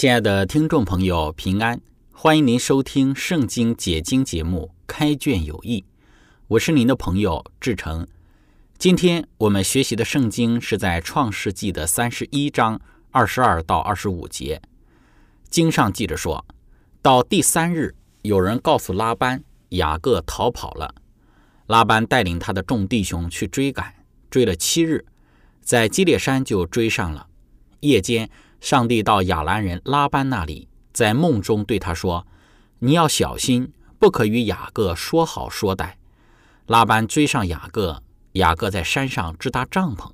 亲爱的听众朋友，平安！欢迎您收听《圣经解经》节目《开卷有益》，我是您的朋友志成。今天我们学习的圣经是在《创世纪》的三十一章二十二到二十五节。经上记着说，到第三日，有人告诉拉班，雅各逃跑了。拉班带领他的众弟兄去追赶，追了七日，在基列山就追上了。夜间。上帝到亚兰人拉班那里，在梦中对他说：“你要小心，不可与雅各说好说歹。”拉班追上雅各，雅各在山上支搭帐篷。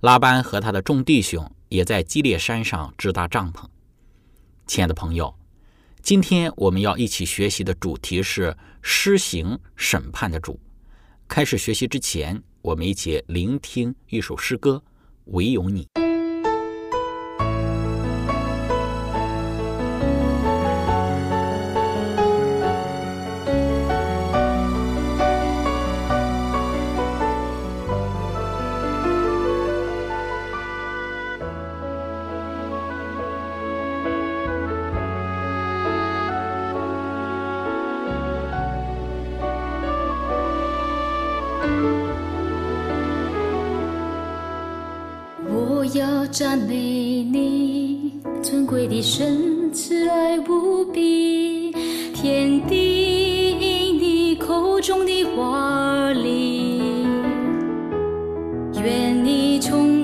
拉班和他的众弟兄也在基列山上支搭帐篷。亲爱的朋友，今天我们要一起学习的主题是施行审判的主。开始学习之前，我们一起聆听一首诗歌《唯有你》。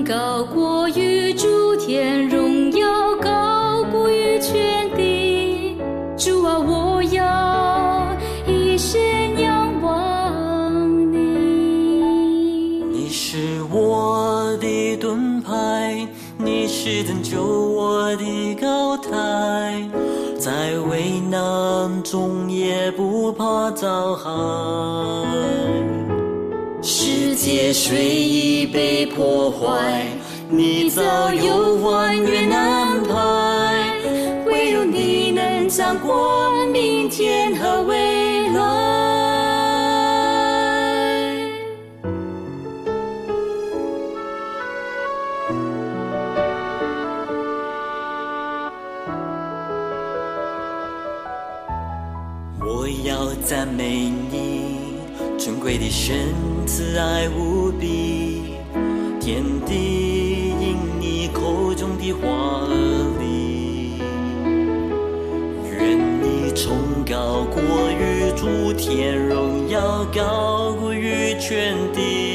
高过于诸天，荣耀高过于全地，主啊，我要一生仰望你。你是我的盾牌。你是拯救我的高台，在危难中也不怕遭害。界虽已被破坏，你早有万元安排，唯有你能掌管明天和未来。我要赞美你，尊贵的神，慈爱无比，天地因你口中的话而立。愿你崇高过于诸天，荣耀高过于全地。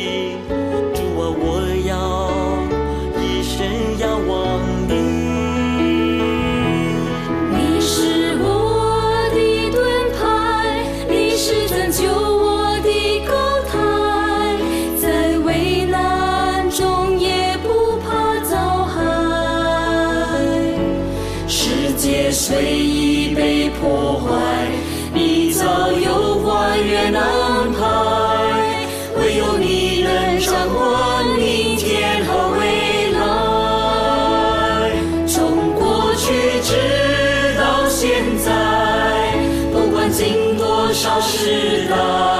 破坏，你早有花园安排，唯有你能掌管明天和未来。从过去直到现在，不管经多少时代。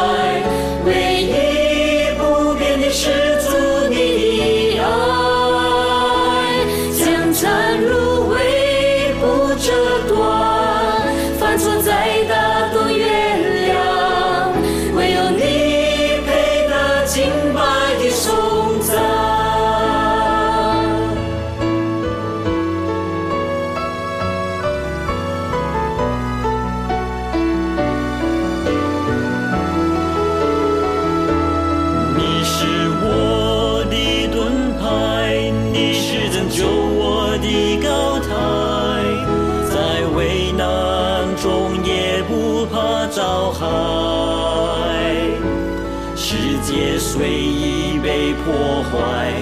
界随意被破坏，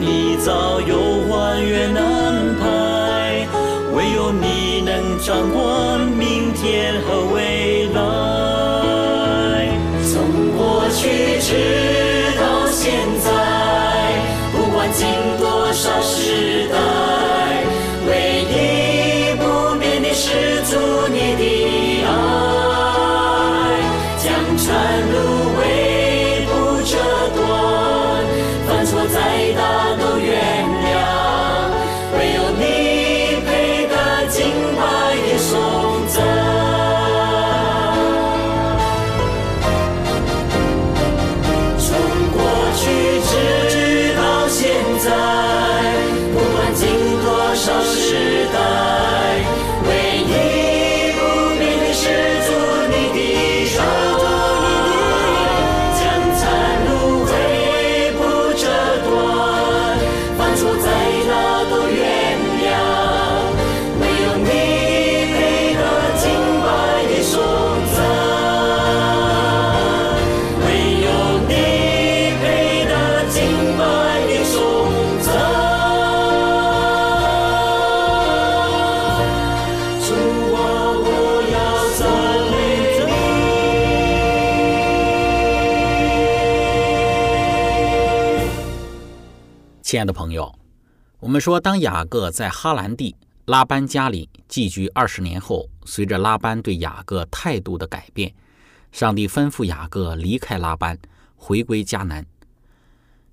你早有还原安排，唯有你能掌管明天和未来。从过去亲爱的朋友，我们说，当雅各在哈兰地拉班家里寄居二十年后，随着拉班对雅各态度的改变，上帝吩咐雅各离开拉班，回归迦南。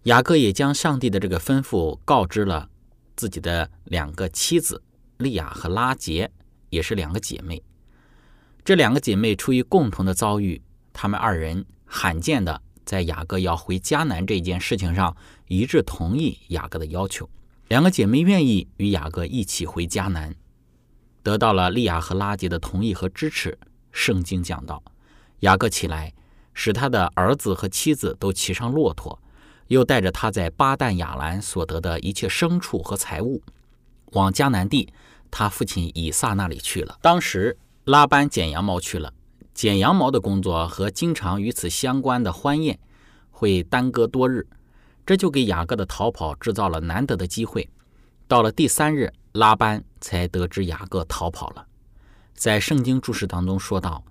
雅各也将上帝的这个吩咐告知了自己的两个妻子利亚和拉结，也是两个姐妹。这两个姐妹出于共同的遭遇，她们二人罕见的在雅各要回迦南这件事情上一致同意雅各的要求。两个姐妹愿意与雅各一起回迦南，得到了利亚和拉结的同意和支持。圣经讲到，雅各起来，使他的儿子和妻子都骑上骆驼，又带着他在巴旦亚兰所得的一切牲畜和财物，往迦南地他父亲以撒那里去了。当时拉班剪羊毛去了，剪羊毛的工作和经常与此相关的欢宴会耽搁多日，这就给雅各的逃跑制造了难得的机会。到了第三日，拉班才得知雅各逃跑了。在圣经注释当中说到，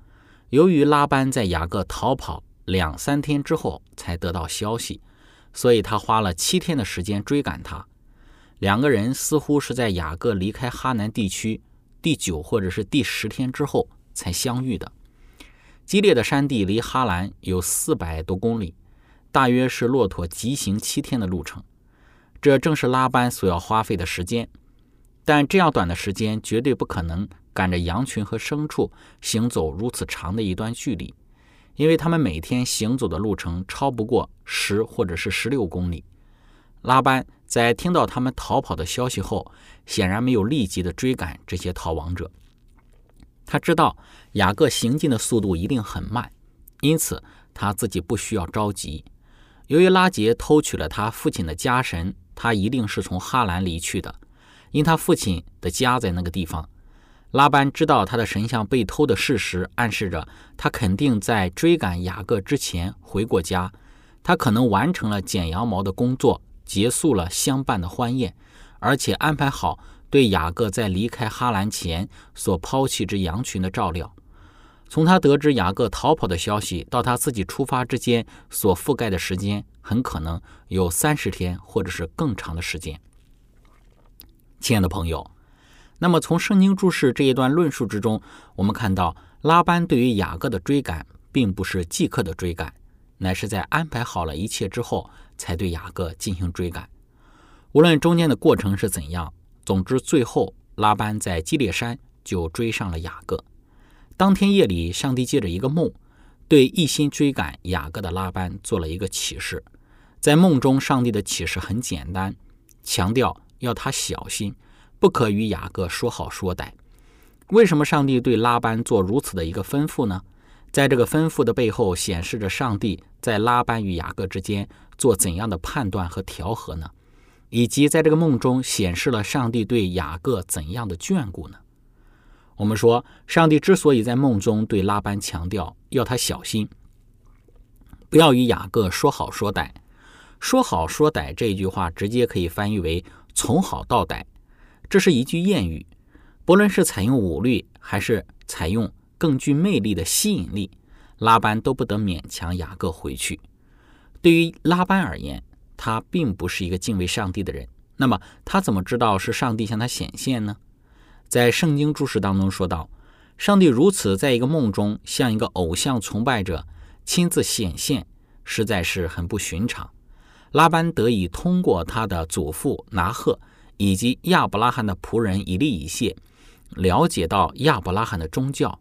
由于拉班在雅各逃跑两三天之后才得到消息，所以他花了七天的时间追赶他。两个人似乎是在雅各离开哈南地区第九或者是第十天之后才相遇的。激烈的山地离哈兰有四百多公里，大约是骆驼疾行七天的路程。这正是拉班所要花费的时间，但这样短的时间绝对不可能赶着羊群和牲畜行走如此长的一段距离，因为他们每天行走的路程超不过十或者是十六公里。拉班在听到他们逃跑的消息后，显然没有立即的追赶这些逃亡者。他知道雅各行进的速度一定很慢，因此他自己不需要着急。由于拉杰偷取了他父亲的家神，他一定是从哈兰离去的，因他父亲的家在那个地方。拉班知道他的神像被偷的事实，暗示着他肯定在追赶雅各之前回过家。他可能完成了剪羊毛的工作，结束了相伴的欢宴，而且安排好对雅各在离开哈兰前所抛弃之羊群的照料。从他得知雅各逃跑的消息到他自己出发之间所覆盖的时间，很可能有三十天或者是更长的时间。亲爱的朋友，那么从圣经注释这一段论述之中，我们看到拉班对于雅各的追赶，并不是即刻的追赶，乃是在安排好了一切之后，才对雅各进行追赶。无论中间的过程是怎样，总之最后拉班在基列山就追上了雅各。当天夜里，上帝借着一个梦，对一心追赶雅各的拉班做了一个启示。在梦中，上帝的启示很简单，强调要他小心，不可与雅各说好说歹。为什么上帝对拉班做如此的一个吩咐呢？在这个吩咐的背后，显示着上帝在拉班与雅各之间做怎样的判断和调和呢？以及在这个梦中显示了上帝对雅各怎样的眷顾呢？我们说，上帝之所以在梦中对拉班强调要他小心，不要与雅各说好说歹，说好说歹这一句话直接可以翻译为从好到歹，这是一句谚语。不论是采用武力，还是采用更具魅力的吸引力，拉班都不得勉强雅各回去。对于拉班而言，他并不是一个敬畏上帝的人。那么他怎么知道是上帝向他显现呢？在圣经注释当中说到，上帝如此在一个梦中向一个偶像崇拜者亲自显现，实在是很不寻常。拉班得以通过他的祖父拿赫以及亚伯拉罕的仆人以利以谢，了解到亚伯拉罕的宗教，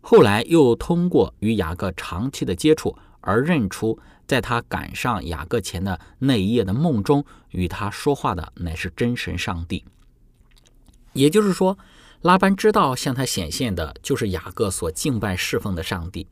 后来又通过与雅各长期的接触而认出。在他赶上雅各前的那一夜的梦中，与他说话的乃是真神上帝。也就是说，拉班知道向他显现的就是雅各所敬拜侍奉的上帝，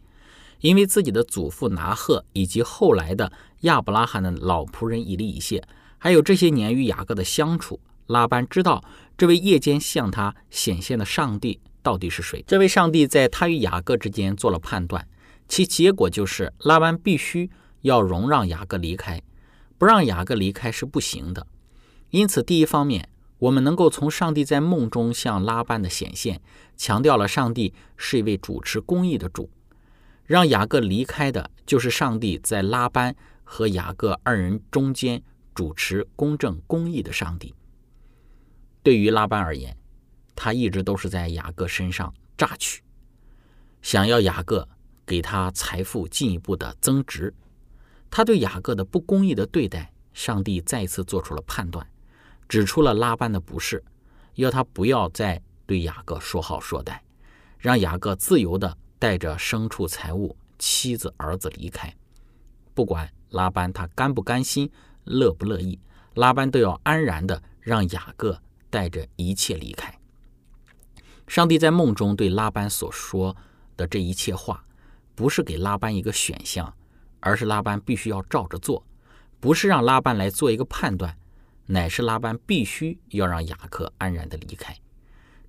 因为自己的祖父拿赫以及后来的亚伯拉罕的老仆人以利以谢，还有这些年与雅各的相处，拉班知道这位夜间向他显现的上帝到底是谁。这位上帝在他与雅各之间做了判断，其结果就是拉班必须。要容让雅各离开，不让雅各离开是不行的。因此，第一方面，我们能够从上帝在梦中向拉班的显现，强调了上帝是一位主持公义的主。让雅各离开的，就是上帝在拉班和雅各二人中间主持公正公义的上帝。对于拉班而言，他一直都是在雅各身上榨取，想要雅各给他财富进一步的增值。他对雅各的不公义的对待，上帝再次做出了判断，指出了拉班的不是，要他不要再对雅各说好说歹，让雅各自由的带着牲畜财物、妻子儿子离开。不管拉班他甘不甘心、乐不乐意，拉班都要安然的让雅各带着一切离开。上帝在梦中对拉班所说的这一切话，不是给拉班一个选项。而是拉班必须要照着做，不是让拉班来做一个判断，乃是拉班必须要让雅各安然的离开。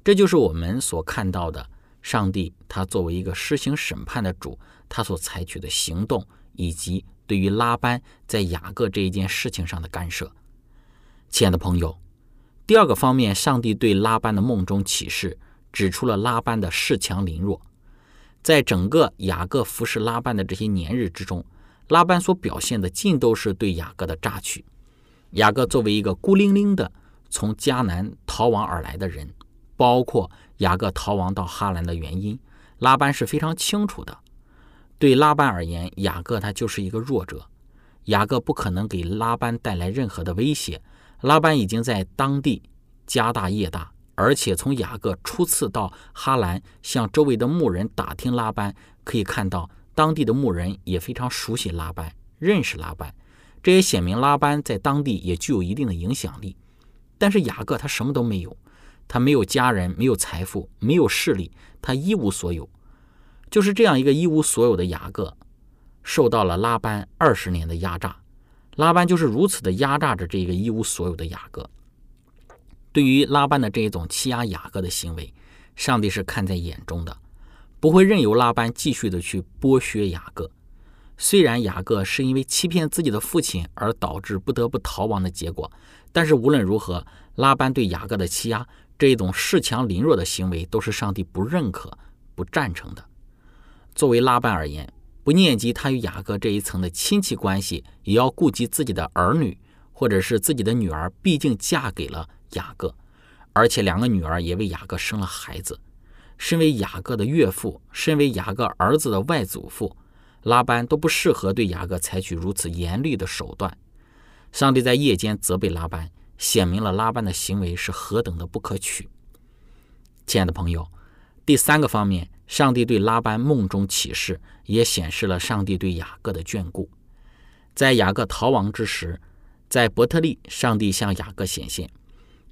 这就是我们所看到的上帝，他作为一个施行审判的主，他所采取的行动，以及对于拉班在雅各这一件事情上的干涉。亲爱的朋友，第二个方面，上帝对拉班的梦中启示，指出了拉班的恃强凌弱，在整个雅各服侍拉班的这些年日之中。拉班所表现的尽都是对雅各的榨取。雅各作为一个孤零零的从迦南逃亡而来的人，包括雅各逃亡到哈兰的原因，拉班是非常清楚的。对拉班而言，雅各他就是一个弱者，雅各不可能给拉班带来任何的威胁。拉班已经在当地家大业大，而且从雅各初次到哈兰向周围的牧人打听拉班，可以看到。当地的牧人也非常熟悉拉班，认识拉班，这也显明拉班在当地也具有一定的影响力。但是雅各他什么都没有，他没有家人，没有财富，没有势力，他一无所有。就是这样一个一无所有的雅各，受到了拉班二十年的压榨。拉班就是如此的压榨着这个一无所有的雅各。对于拉班的这一种欺压雅各的行为，上帝是看在眼中的。不会任由拉班继续的去剥削雅各。虽然雅各是因为欺骗自己的父亲而导致不得不逃亡的结果，但是无论如何，拉班对雅各的欺压这一种恃强凌弱的行为，都是上帝不认可、不赞成的。作为拉班而言，不念及他与雅各这一层的亲戚关系，也要顾及自己的儿女，或者是自己的女儿，毕竟嫁给了雅各，而且两个女儿也为雅各生了孩子。身为雅各的岳父，身为雅各儿子的外祖父，拉班都不适合对雅各采取如此严厉的手段。上帝在夜间责备拉班，显明了拉班的行为是何等的不可取。亲爱的朋友，第三个方面，上帝对拉班梦中启示，也显示了上帝对雅各的眷顾。在雅各逃亡之时，在伯特利，上帝向雅各显现，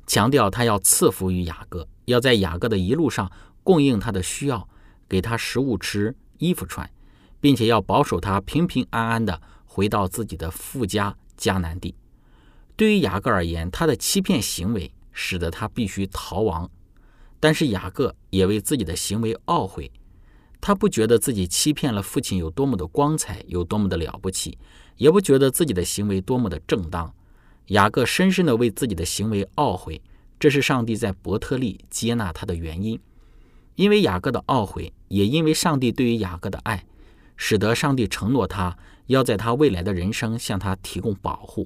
强调他要赐福于雅各，要在雅各的一路上。供应他的需要，给他食物吃、衣服穿，并且要保守他平平安安的回到自己的富家迦南地。对于雅各而言，他的欺骗行为使得他必须逃亡，但是雅各也为自己的行为懊悔。他不觉得自己欺骗了父亲有多么的光彩，有多么的了不起，也不觉得自己的行为多么的正当。雅各深深的为自己的行为懊悔，这是上帝在伯特利接纳他的原因。因为雅各的懊悔，也因为上帝对于雅各的爱，使得上帝承诺他要在他未来的人生向他提供保护。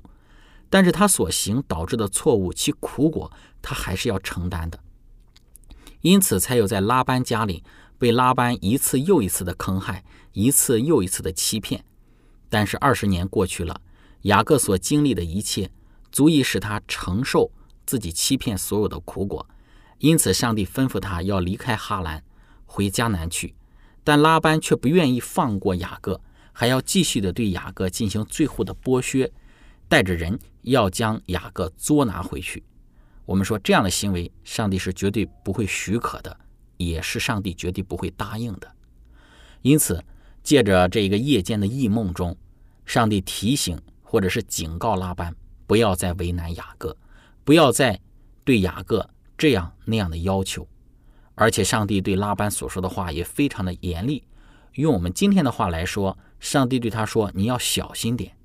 但是他所行导致的错误，其苦果他还是要承担的。因此，才有在拉班家里被拉班一次又一次的坑害，一次又一次的欺骗。但是二十年过去了，雅各所经历的一切，足以使他承受自己欺骗所有的苦果。因此，上帝吩咐他要离开哈兰，回迦南去。但拉班却不愿意放过雅各，还要继续的对雅各进行最后的剥削，带着人要将雅各捉拿回去。我们说这样的行为，上帝是绝对不会许可的，也是上帝绝对不会答应的。因此，借着这个夜间的异梦中，上帝提醒或者是警告拉班，不要再为难雅各，不要再对雅各这样那样的要求。而且，上帝对拉班所说的话也非常的严厉。用我们今天的话来说，上帝对他说：“你要小心点。”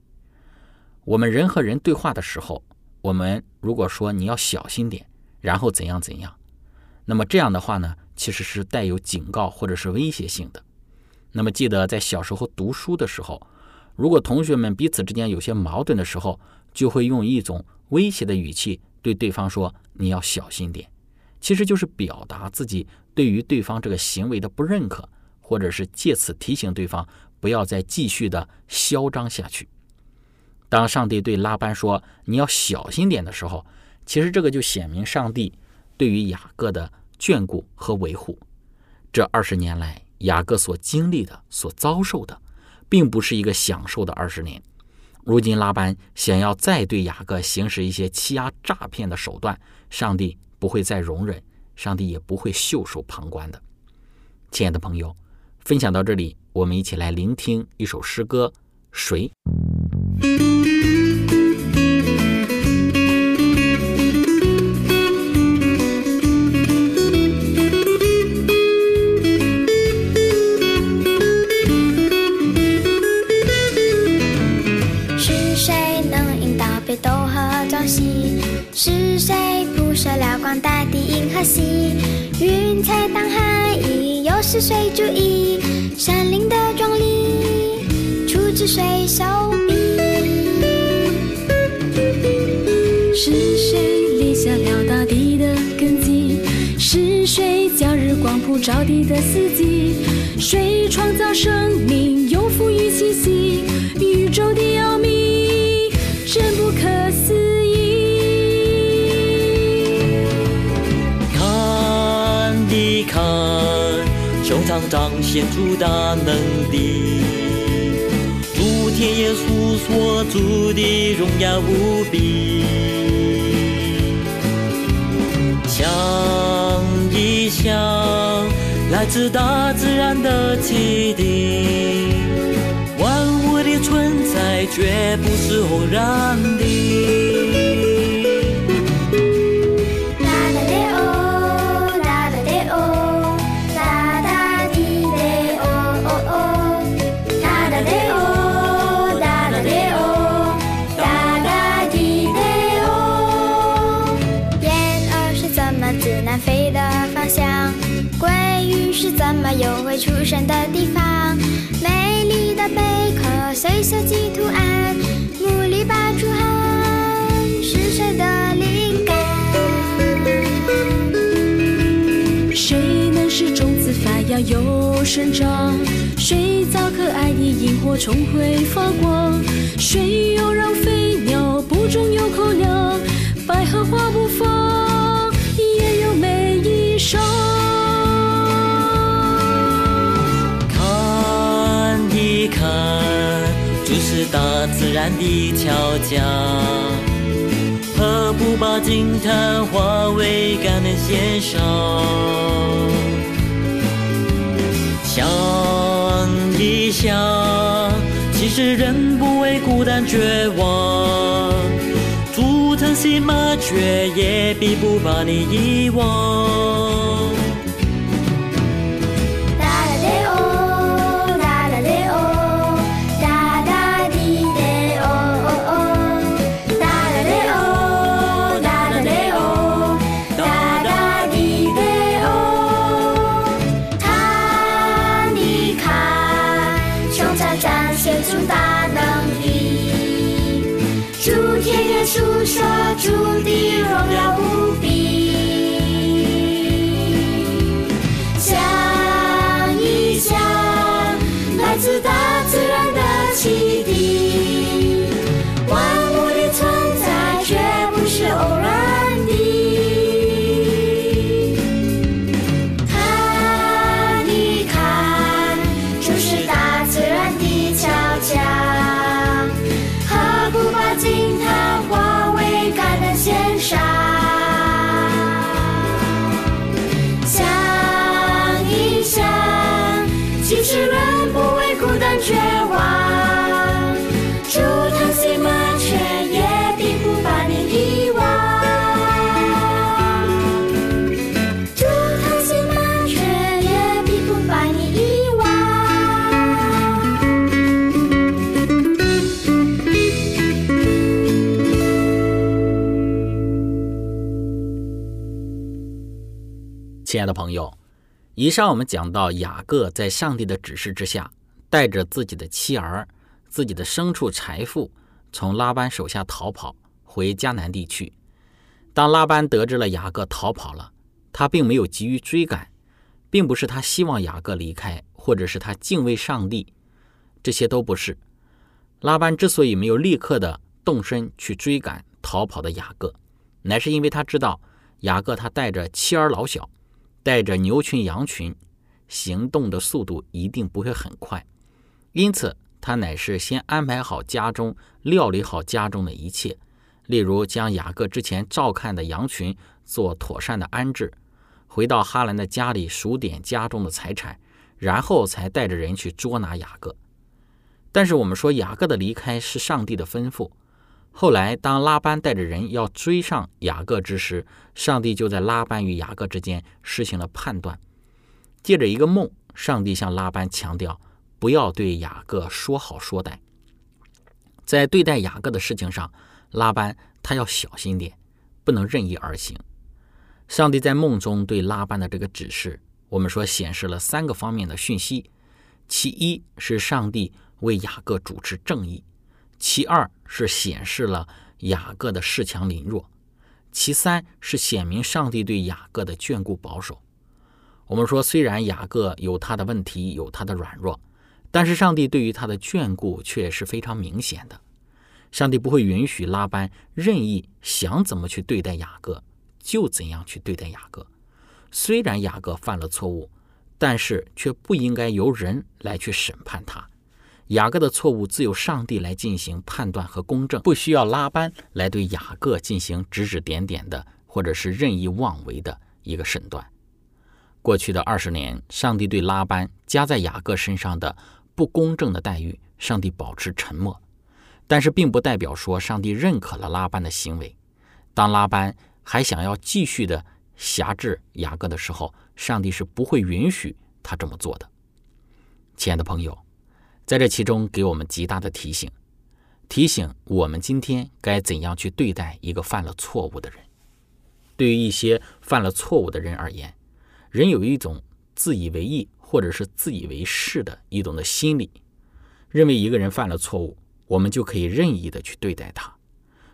我们人和人对话的时候。我们如果说你要小心点，然后怎样怎样，那么这样的话呢，其实是带有警告或者是威胁性的。那么记得在小时候读书的时候，如果同学们彼此之间有些矛盾的时候，就会用一种威胁的语气对对方说：“你要小心点。”其实就是表达自己对于对方这个行为的不认可，或者是借此提醒对方不要再继续的嚣张下去。当上帝对拉班说“你要小心点”的时候，其实这个就显明上帝对于雅各的眷顾和维护。这二十年来，雅各所经历的、所遭受的，并不是一个享受的二十年。如今拉班想要再对雅各行使一些欺压、诈骗的手段，上帝不会再容忍，上帝也不会袖手旁观的。亲爱的朋友，分享到这里，我们一起来聆听一首诗歌《谁》。谁铺设了广大的银河系？云彩当海翼，又是谁注意山林的壮丽？出自谁手笔？是谁立下了大地的根基？是谁将日光普照地的四季？谁创造生命，又赋予气息？宇宙的胸膛彰显出大能力，主天耶稣所主的荣耀无比。想一想，来自大自然的启迪，万物的存在绝不是偶然的。是怎么游回出生的地方？美丽的贝壳随设计图案，努力拔出汗是谁的灵感？谁能使种子发芽又生长？谁造可爱的萤火虫会发光？谁又让飞鸟不中有口粮？百合花不放，然的巧匠，何不把惊叹化为感恩献上？想一想，其实人不为孤单绝望，主曾心麻雀，也必不把你遗忘。天天诉说主的荣耀无比。想一想，来自大自然的奇迹。亲爱的朋友，以上我们讲到雅各在上帝的指示之下，带着自己的妻儿、自己的牲畜财富，从拉班手下逃跑回迦南地区。当拉班得知了雅各逃跑了，他并没有急于追赶，并不是他希望雅各离开，或者是他敬畏上帝，这些都不是。拉班之所以没有立刻的动身去追赶逃跑的雅各，乃是因为他知道雅各他带着妻儿老小，带着牛群羊群，行动的速度一定不会很快，因此他乃是先安排好家中，料理好家中的一切，例如将雅各之前照看的羊群做妥善的安置，回到哈兰的家里数点家中的财产，然后才带着人去捉拿雅各。但是我们说雅各的离开是上帝的吩咐。后来，当拉班带着人要追上雅各之时，上帝就在拉班与雅各之间实行了判断。借着一个梦，上帝向拉班强调，不要对雅各说好说歹。在对待雅各的事情上，拉班他要小心点，不能任意而行。上帝在梦中对拉班的这个指示，我们说显示了三个方面的讯息：其一是上帝为雅各主持正义。其二是显示了雅各的恃强凌弱，其三是显明上帝对雅各的眷顾保守。我们说，虽然雅各有他的问题，有他的软弱，但是上帝对于他的眷顾却是非常明显的。上帝不会允许拉班任意想怎么去对待雅各，就怎样去对待雅各。虽然雅各犯了错误，但是却不应该由人来去审判他。雅各的错误自有上帝来进行判断和公正，不需要拉班来对雅各进行指指点点的，或者是任意妄为的一个审断。过去的二十年，上帝对拉班加在雅各身上的不公正的待遇，上帝保持沉默，但是并不代表说上帝认可了拉班的行为。当拉班还想要继续的辖制雅各的时候，上帝是不会允许他这么做的。亲爱的朋友。在这其中，给我们极大的提醒，提醒我们今天该怎样去对待一个犯了错误的人。对于一些犯了错误的人而言，人有一种自以为意或者是自以为是的一种的心理，认为一个人犯了错误，我们就可以任意的去对待他。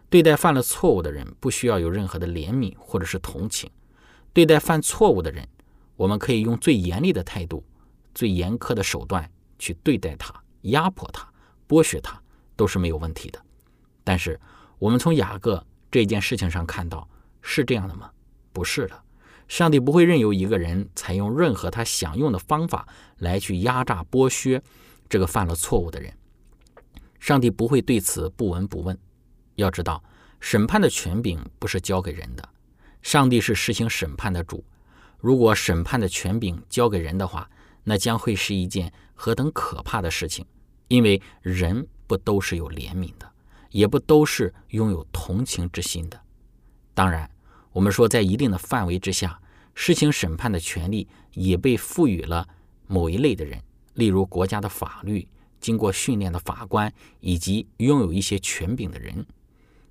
对待犯了错误的人，不需要有任何的怜悯或者是同情。对待犯错误的人，我们可以用最严厉的态度、最严苛的手段去对待他。压迫他、剥削他都是没有问题的，但是我们从雅各这件事情上看到，是这样的吗？不是的，上帝不会任由一个人采用任何他想用的方法来去压榨、剥削这个犯了错误的人。上帝不会对此不闻不问。要知道，审判的权柄不是交给人的，上帝是实行审判的主。如果审判的权柄交给人的话，那将会是一件何等可怕的事情！因为人不都是有怜悯的，也不都是拥有同情之心的。当然，我们说在一定的范围之下，施行审判的权利也被赋予了某一类的人，例如国家的法律、经过训练的法官以及拥有一些权柄的人，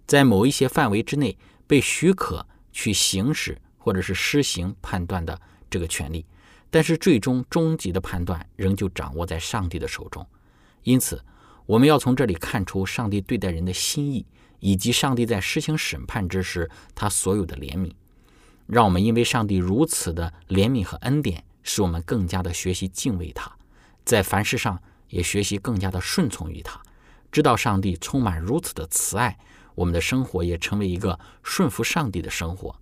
在某一些范围之内被许可去行使或者是施行判断的这个权利。但是，最终终极的判断仍旧掌握在上帝的手中。因此，我们要从这里看出上帝对待人的心意，以及上帝在施行审判之时他所有的怜悯。让我们因为上帝如此的怜悯和恩典，使我们更加的学习敬畏他，在凡事上也学习更加的顺从于他。知道上帝充满如此的慈爱，我们的生活也成为一个顺服上帝的生活。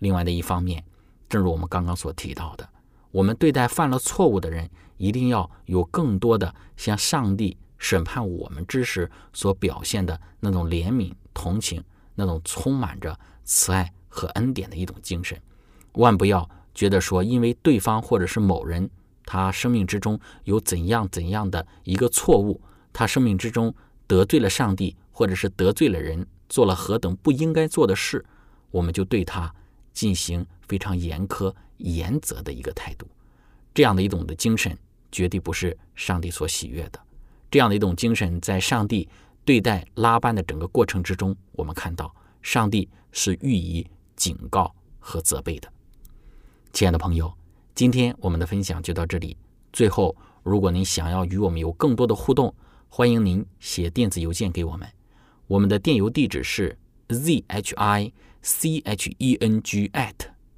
另外的一方面，正如我们刚刚所提到的，我们对待犯了错误的人。一定要有更多的像上帝审判我们之时所表现的那种怜悯、同情，那种充满着慈爱和恩典的一种精神。万不要觉得说，因为对方或者是某人，他生命之中有怎样怎样的一个错误，他生命之中得罪了上帝，或者是得罪了人，做了何等不应该做的事，我们就对他进行非常严苛、原则的一个态度。这样的一种的精神绝对不是上帝所喜悦的。这样的一种精神在上帝对待拉班的整个过程之中我们看到上帝是予以警告和责备的。亲爱的朋友今天我们的分享就到这里。最后如果您想要与我们有更多的互动欢迎您写电子邮件给我们。我们的电邮地址是 zhicheng at